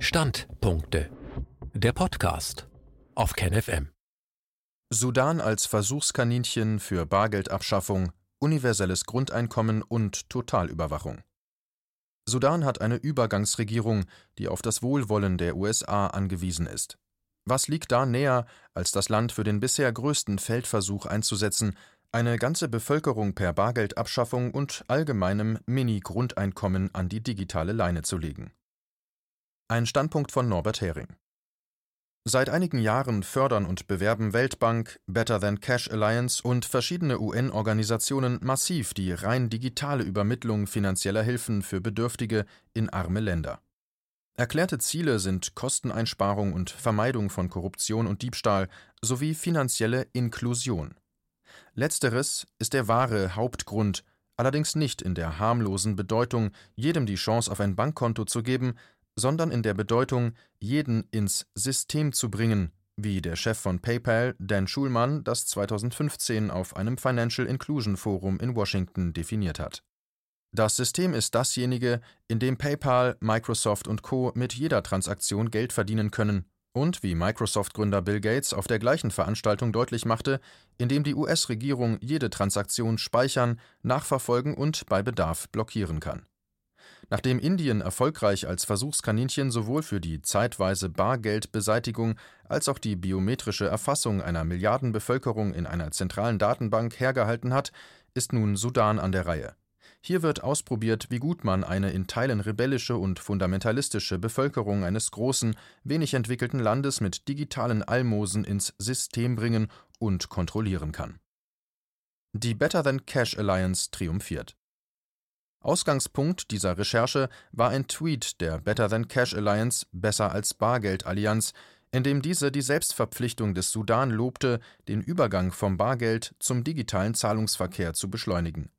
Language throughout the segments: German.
Standpunkte. Der Podcast auf KenFM. Sudan als Versuchskaninchen für Bargeldabschaffung, universelles Grundeinkommen und Totalüberwachung. Sudan hat eine Übergangsregierung, die auf das Wohlwollen der USA angewiesen ist. Was liegt da näher, als das Land für den bisher größten Feldversuch einzusetzen, eine ganze Bevölkerung per Bargeldabschaffung und allgemeinem Mini-Grundeinkommen an die digitale Leine zu legen. Ein Standpunkt von Norbert Hering. Seit einigen Jahren fördern und bewerben Weltbank, Better Than Cash Alliance und verschiedene UN-Organisationen massiv die rein digitale Übermittlung finanzieller Hilfen für Bedürftige in arme Länder. Erklärte Ziele sind Kosteneinsparung und Vermeidung von Korruption und Diebstahl sowie finanzielle Inklusion. Letzteres ist der wahre Hauptgrund, allerdings nicht in der harmlosen Bedeutung, jedem die Chance auf ein Bankkonto zu geben, sondern in der Bedeutung, jeden ins System zu bringen, wie der Chef von PayPal, Dan Schulman, das 2015 auf einem Financial Inclusion Forum in Washington definiert hat. Das System ist dasjenige, in dem PayPal, Microsoft und Co. mit jeder Transaktion Geld verdienen können und, wie Microsoft-Gründer Bill Gates auf der gleichen Veranstaltung deutlich machte, in dem die US-Regierung jede Transaktion speichern, nachverfolgen und bei Bedarf blockieren kann. Nachdem Indien erfolgreich als Versuchskaninchen sowohl für die zeitweise Bargeldbeseitigung als auch die biometrische Erfassung einer Milliardenbevölkerung in einer zentralen Datenbank hergehalten hat, ist nun Sudan an der Reihe. Hier wird ausprobiert, wie gut man eine in Teilen rebellische und fundamentalistische Bevölkerung eines großen, wenig entwickelten Landes mit digitalen Almosen ins System bringen und kontrollieren kann. Die Better Than Cash Alliance triumphiert. Ausgangspunkt dieser Recherche war ein Tweet der Better Than Cash Alliance Besser als Bargeld Allianz, in dem diese die Selbstverpflichtung des Sudan lobte, den Übergang vom Bargeld zum digitalen Zahlungsverkehr zu beschleunigen.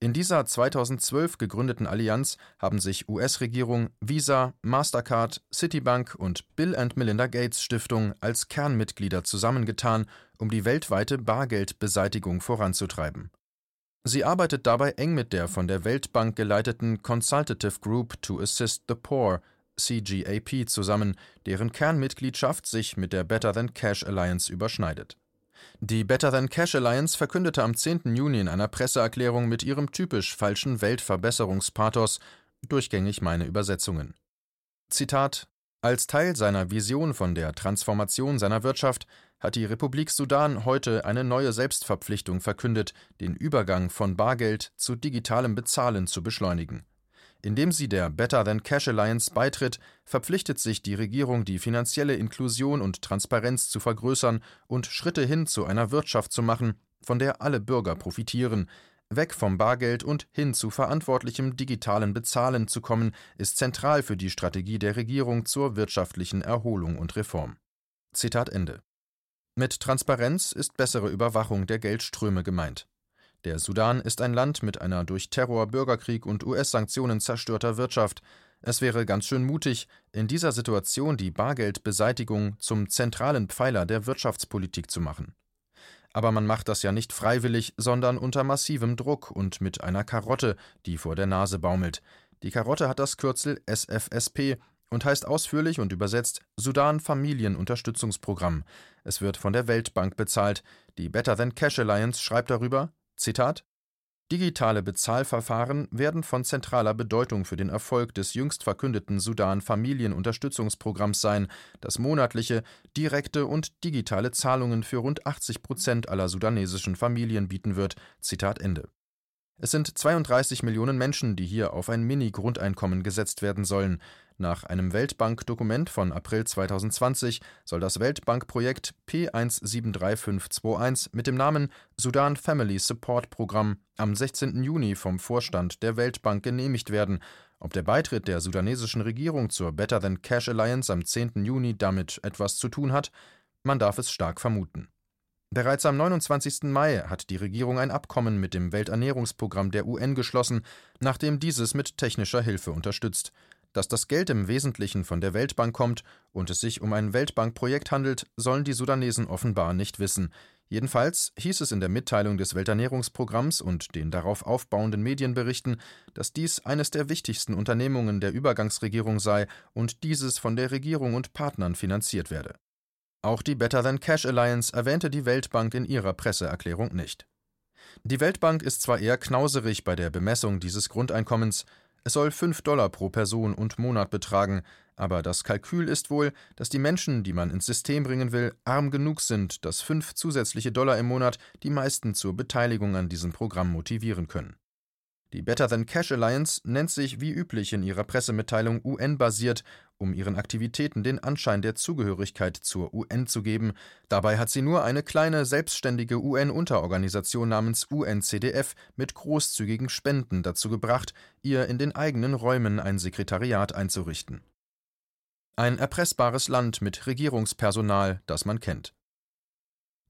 In dieser 2012 gegründeten Allianz haben sich US-Regierung, Visa, Mastercard, Citibank und Bill Melinda Gates Stiftung als Kernmitglieder zusammengetan, um die weltweite Bargeldbeseitigung voranzutreiben. Sie arbeitet dabei eng mit der von der Weltbank geleiteten Consultative Group to Assist the Poor CGAP zusammen, deren Kernmitgliedschaft sich mit der Better Than Cash Alliance überschneidet. Die Better Than Cash Alliance verkündete am 10. Juni in einer Presseerklärung mit ihrem typisch falschen Weltverbesserungspathos durchgängig meine Übersetzungen. Zitat Als Teil seiner Vision von der Transformation seiner Wirtschaft hat die Republik Sudan heute eine neue Selbstverpflichtung verkündet, den Übergang von Bargeld zu digitalem Bezahlen zu beschleunigen. Indem sie der Better Than Cash Alliance beitritt, verpflichtet sich die Regierung, die finanzielle Inklusion und Transparenz zu vergrößern und Schritte hin zu einer Wirtschaft zu machen, von der alle Bürger profitieren. Weg vom Bargeld und hin zu verantwortlichem digitalen Bezahlen zu kommen, ist zentral für die Strategie der Regierung zur wirtschaftlichen Erholung und Reform. Zitat Ende. Mit Transparenz ist bessere Überwachung der Geldströme gemeint. Der Sudan ist ein Land mit einer durch Terror, Bürgerkrieg und US-Sanktionen zerstörter Wirtschaft. Es wäre ganz schön mutig, in dieser Situation die Bargeldbeseitigung zum zentralen Pfeiler der Wirtschaftspolitik zu machen. Aber man macht das ja nicht freiwillig, sondern unter massivem Druck und mit einer Karotte, die vor der Nase baumelt. Die Karotte hat das Kürzel SFSP und heißt ausführlich und übersetzt Sudan Familienunterstützungsprogramm. Es wird von der Weltbank bezahlt. Die Better Than Cash Alliance schreibt darüber: Zitat Digitale Bezahlverfahren werden von zentraler Bedeutung für den Erfolg des jüngst verkündeten Sudan Familienunterstützungsprogramms sein, das monatliche, direkte und digitale Zahlungen für rund 80 Prozent aller sudanesischen Familien bieten wird. Zitat Ende. Es sind 32 Millionen Menschen, die hier auf ein Mini-Grundeinkommen gesetzt werden sollen. Nach einem Weltbank-Dokument von April 2020 soll das Weltbankprojekt P173521 mit dem Namen Sudan Family Support Programm am 16. Juni vom Vorstand der Weltbank genehmigt werden. Ob der Beitritt der sudanesischen Regierung zur Better Than Cash Alliance am 10. Juni damit etwas zu tun hat, man darf es stark vermuten. Bereits am 29. Mai hat die Regierung ein Abkommen mit dem Welternährungsprogramm der UN geschlossen, nachdem dieses mit technischer Hilfe unterstützt. Dass das Geld im Wesentlichen von der Weltbank kommt und es sich um ein Weltbankprojekt handelt, sollen die Sudanesen offenbar nicht wissen. Jedenfalls hieß es in der Mitteilung des Welternährungsprogramms und den darauf aufbauenden Medienberichten, dass dies eines der wichtigsten Unternehmungen der Übergangsregierung sei und dieses von der Regierung und Partnern finanziert werde. Auch die Better Than Cash Alliance erwähnte die Weltbank in ihrer Presseerklärung nicht. Die Weltbank ist zwar eher knauserig bei der Bemessung dieses Grundeinkommens, es soll 5 Dollar pro Person und Monat betragen, aber das Kalkül ist wohl, dass die Menschen, die man ins System bringen will, arm genug sind, dass 5 zusätzliche Dollar im Monat die meisten zur Beteiligung an diesem Programm motivieren können. Die Better Than Cash Alliance nennt sich wie üblich in ihrer Pressemitteilung UN-basiert, um ihren Aktivitäten den Anschein der Zugehörigkeit zur UN zu geben. Dabei hat sie nur eine kleine selbstständige UN-Unterorganisation namens UNCDF mit großzügigen Spenden dazu gebracht, ihr in den eigenen Räumen ein Sekretariat einzurichten. Ein erpressbares Land mit Regierungspersonal, das man kennt.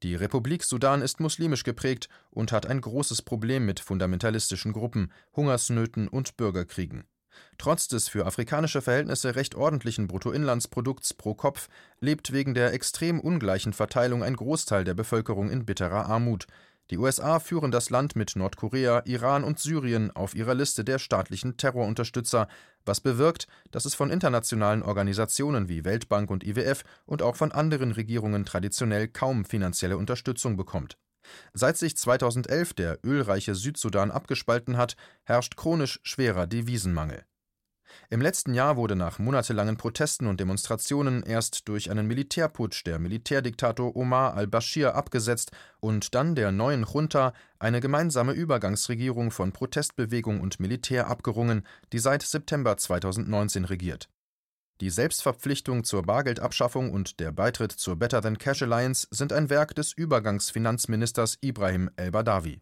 Die Republik Sudan ist muslimisch geprägt und hat ein großes Problem mit fundamentalistischen Gruppen, Hungersnöten und Bürgerkriegen. Trotz des für afrikanische Verhältnisse recht ordentlichen Bruttoinlandsprodukts pro Kopf lebt wegen der extrem ungleichen Verteilung ein Großteil der Bevölkerung in bitterer Armut. Die USA führen das Land mit Nordkorea, Iran und Syrien auf ihrer Liste der staatlichen Terrorunterstützer, was bewirkt, dass es von internationalen Organisationen wie Weltbank und IWF und auch von anderen Regierungen traditionell kaum finanzielle Unterstützung bekommt. Seit sich 2011 der ölreiche Südsudan abgespalten hat, herrscht chronisch schwerer Devisenmangel. Im letzten Jahr wurde nach monatelangen Protesten und Demonstrationen erst durch einen Militärputsch der Militärdiktator Omar al-Bashir abgesetzt und dann der neuen Junta eine gemeinsame Übergangsregierung von Protestbewegung und Militär abgerungen, die seit September 2019 regiert. Die Selbstverpflichtung zur Bargeldabschaffung und der Beitritt zur Better Than Cash Alliance sind ein Werk des Übergangsfinanzministers Ibrahim el-Badawi.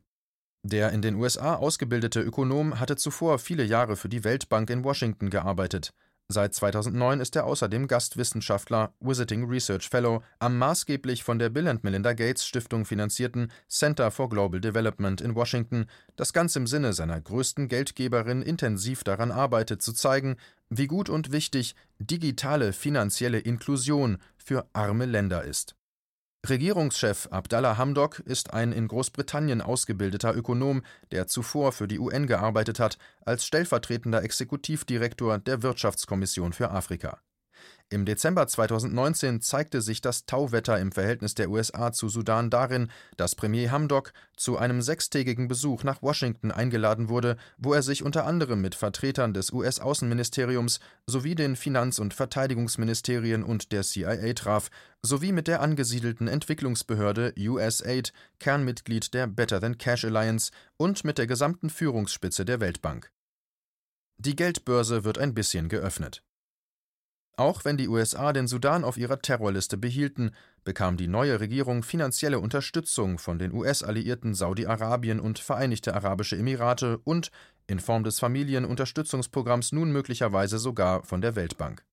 Der in den USA ausgebildete Ökonom hatte zuvor viele Jahre für die Weltbank in Washington gearbeitet. Seit 2009 ist er außerdem Gastwissenschaftler, Visiting Research Fellow am maßgeblich von der Bill and Melinda Gates Stiftung finanzierten Center for Global Development in Washington, das ganz im Sinne seiner größten Geldgeberin intensiv daran arbeitet zu zeigen, wie gut und wichtig digitale finanzielle Inklusion für arme Länder ist Regierungschef Abdallah Hamdok ist ein in Großbritannien ausgebildeter Ökonom, der zuvor für die UN gearbeitet hat, als stellvertretender Exekutivdirektor der Wirtschaftskommission für Afrika im Dezember 2019 zeigte sich das Tauwetter im Verhältnis der USA zu Sudan darin, dass Premier Hamdok zu einem sechstägigen Besuch nach Washington eingeladen wurde, wo er sich unter anderem mit Vertretern des US-Außenministeriums sowie den Finanz- und Verteidigungsministerien und der CIA traf, sowie mit der angesiedelten Entwicklungsbehörde USAID, Kernmitglied der Better Than Cash Alliance, und mit der gesamten Führungsspitze der Weltbank. Die Geldbörse wird ein bisschen geöffnet. Auch wenn die USA den Sudan auf ihrer Terrorliste behielten, bekam die neue Regierung finanzielle Unterstützung von den US-Alliierten Saudi-Arabien und Vereinigte Arabische Emirate und in Form des Familienunterstützungsprogramms nun möglicherweise sogar von der Weltbank.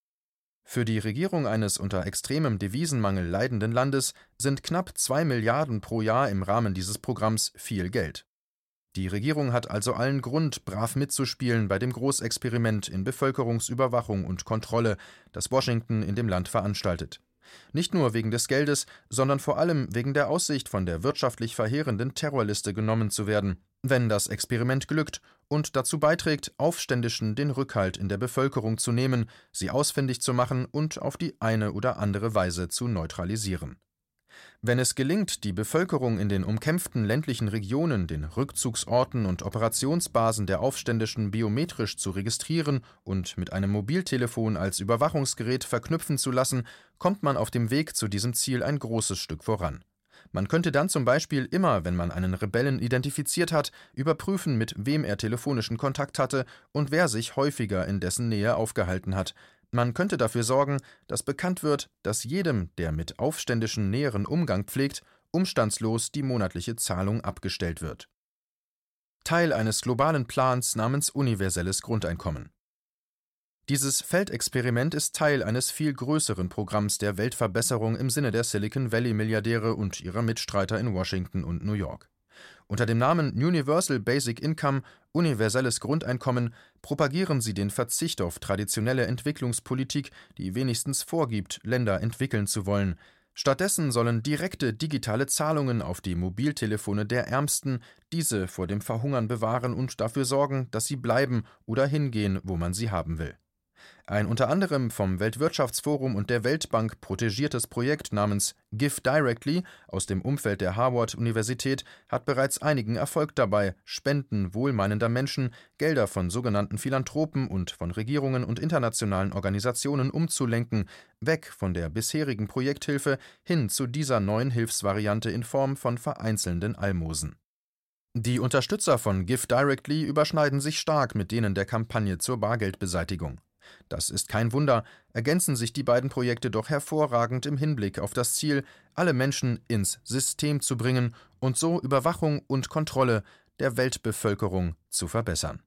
Für die Regierung eines unter extremem Devisenmangel leidenden Landes sind knapp zwei Milliarden pro Jahr im Rahmen dieses Programms viel Geld. Die Regierung hat also allen Grund, brav mitzuspielen bei dem Großexperiment in Bevölkerungsüberwachung und Kontrolle, das Washington in dem Land veranstaltet. Nicht nur wegen des Geldes, sondern vor allem wegen der Aussicht, von der wirtschaftlich verheerenden Terrorliste genommen zu werden, wenn das Experiment glückt und dazu beiträgt, Aufständischen den Rückhalt in der Bevölkerung zu nehmen, sie ausfindig zu machen und auf die eine oder andere Weise zu neutralisieren. Wenn es gelingt, die Bevölkerung in den umkämpften ländlichen Regionen, den Rückzugsorten und Operationsbasen der Aufständischen biometrisch zu registrieren und mit einem Mobiltelefon als Überwachungsgerät verknüpfen zu lassen, kommt man auf dem Weg zu diesem Ziel ein großes Stück voran. Man könnte dann zum Beispiel immer, wenn man einen Rebellen identifiziert hat, überprüfen, mit wem er telefonischen Kontakt hatte und wer sich häufiger in dessen Nähe aufgehalten hat, man könnte dafür sorgen, dass bekannt wird, dass jedem, der mit Aufständischen näheren Umgang pflegt, umstandslos die monatliche Zahlung abgestellt wird. Teil eines globalen Plans namens universelles Grundeinkommen. Dieses Feldexperiment ist Teil eines viel größeren Programms der Weltverbesserung im Sinne der Silicon Valley Milliardäre und ihrer Mitstreiter in Washington und New York. Unter dem Namen Universal Basic Income universelles Grundeinkommen propagieren sie den Verzicht auf traditionelle Entwicklungspolitik, die wenigstens vorgibt, Länder entwickeln zu wollen. Stattdessen sollen direkte digitale Zahlungen auf die Mobiltelefone der Ärmsten diese vor dem Verhungern bewahren und dafür sorgen, dass sie bleiben oder hingehen, wo man sie haben will. Ein unter anderem vom Weltwirtschaftsforum und der Weltbank protegiertes Projekt namens Give Directly aus dem Umfeld der Harvard-Universität hat bereits einigen Erfolg dabei, Spenden wohlmeinender Menschen Gelder von sogenannten Philanthropen und von Regierungen und internationalen Organisationen umzulenken, weg von der bisherigen Projekthilfe hin zu dieser neuen Hilfsvariante in Form von vereinzelnden Almosen. Die Unterstützer von Give Directly überschneiden sich stark mit denen der Kampagne zur Bargeldbeseitigung. Das ist kein Wunder, ergänzen sich die beiden Projekte doch hervorragend im Hinblick auf das Ziel, alle Menschen ins System zu bringen und so Überwachung und Kontrolle der Weltbevölkerung zu verbessern.